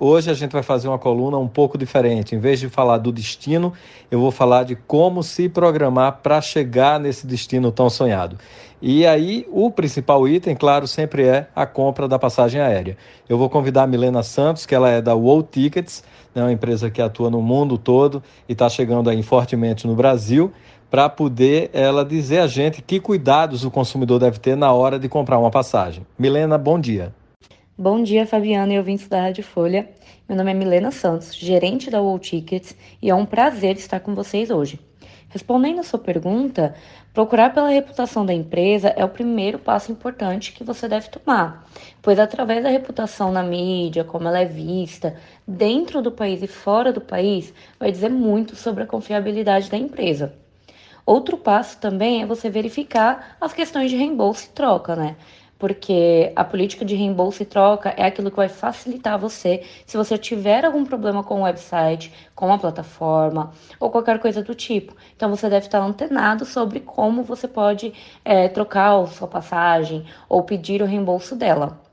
Hoje a gente vai fazer uma coluna um pouco diferente. Em vez de falar do destino, eu vou falar de como se programar para chegar nesse destino tão sonhado. E aí, o principal item, claro, sempre é a compra da passagem aérea. Eu vou convidar a Milena Santos, que ela é da World Tickets, né, uma empresa que atua no mundo todo e está chegando aí fortemente no Brasil, para poder ela dizer a gente que cuidados o consumidor deve ter na hora de comprar uma passagem. Milena, bom dia. Bom dia, Fabiana e ouvintes da Rádio Folha. Meu nome é Milena Santos, gerente da World Tickets, e é um prazer estar com vocês hoje. Respondendo a sua pergunta, procurar pela reputação da empresa é o primeiro passo importante que você deve tomar, pois através da reputação na mídia, como ela é vista, dentro do país e fora do país, vai dizer muito sobre a confiabilidade da empresa. Outro passo também é você verificar as questões de reembolso e troca, né? Porque a política de reembolso e troca é aquilo que vai facilitar você se você tiver algum problema com o website, com a plataforma ou qualquer coisa do tipo. Então você deve estar antenado sobre como você pode é, trocar a sua passagem ou pedir o reembolso dela.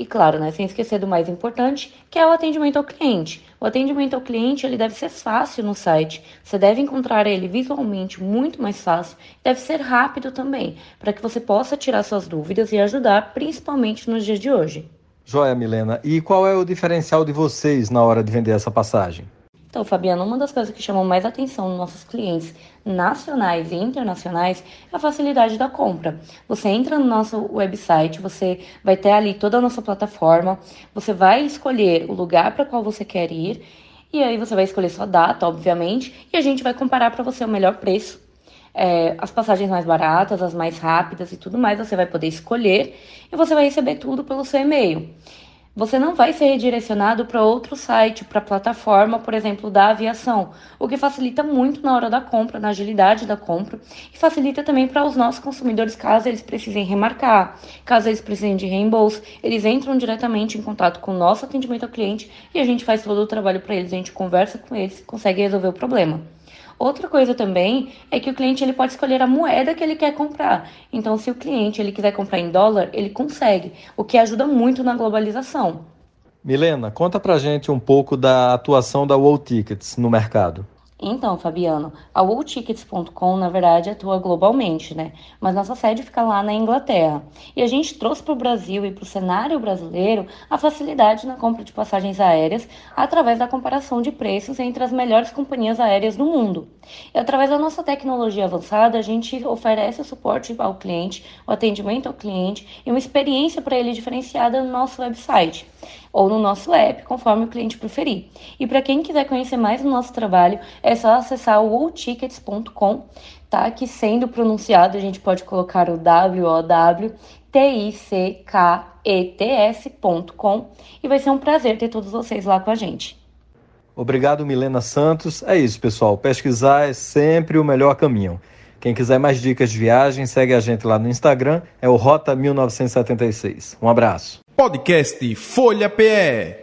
E claro, né, sem esquecer do mais importante, que é o atendimento ao cliente. O atendimento ao cliente ele deve ser fácil no site. Você deve encontrar ele visualmente muito mais fácil. Deve ser rápido também, para que você possa tirar suas dúvidas e ajudar, principalmente nos dias de hoje. Joia, Milena. E qual é o diferencial de vocês na hora de vender essa passagem? Então, Fabiana, uma das coisas que chamam mais atenção nos nossos clientes nacionais e internacionais é a facilidade da compra. Você entra no nosso website, você vai ter ali toda a nossa plataforma, você vai escolher o lugar para qual você quer ir e aí você vai escolher sua data, obviamente, e a gente vai comparar para você o melhor preço. É, as passagens mais baratas, as mais rápidas e tudo mais, você vai poder escolher e você vai receber tudo pelo seu e-mail você não vai ser redirecionado para outro site, para plataforma, por exemplo, da aviação, o que facilita muito na hora da compra, na agilidade da compra, e facilita também para os nossos consumidores, caso eles precisem remarcar, caso eles precisem de reembolso, eles entram diretamente em contato com o nosso atendimento ao cliente e a gente faz todo o trabalho para eles, a gente conversa com eles, consegue resolver o problema. Outra coisa também é que o cliente ele pode escolher a moeda que ele quer comprar. Então, se o cliente ele quiser comprar em dólar, ele consegue, o que ajuda muito na globalização. Milena, conta pra gente um pouco da atuação da World Tickets no mercado. Então, Fabiano, a WorldTickets.com, na verdade, atua globalmente, né? Mas nossa sede fica lá na Inglaterra. E a gente trouxe para o Brasil e para o cenário brasileiro a facilidade na compra de passagens aéreas através da comparação de preços entre as melhores companhias aéreas do mundo. E através da nossa tecnologia avançada, a gente oferece o suporte ao cliente, o atendimento ao cliente e uma experiência para ele diferenciada no nosso website ou no nosso app, conforme o cliente preferir. E para quem quiser conhecer mais do nosso trabalho, é só acessar o wowtickets.com, tá? Que sendo pronunciado, a gente pode colocar o W-O-W T-I-C-K-E-T-S.com e vai ser um prazer ter todos vocês lá com a gente. Obrigado, Milena Santos. É isso, pessoal. Pesquisar é sempre o melhor caminho. Quem quiser mais dicas de viagem, segue a gente lá no Instagram, é o Rota 1976. Um abraço. Podcast Folha PE.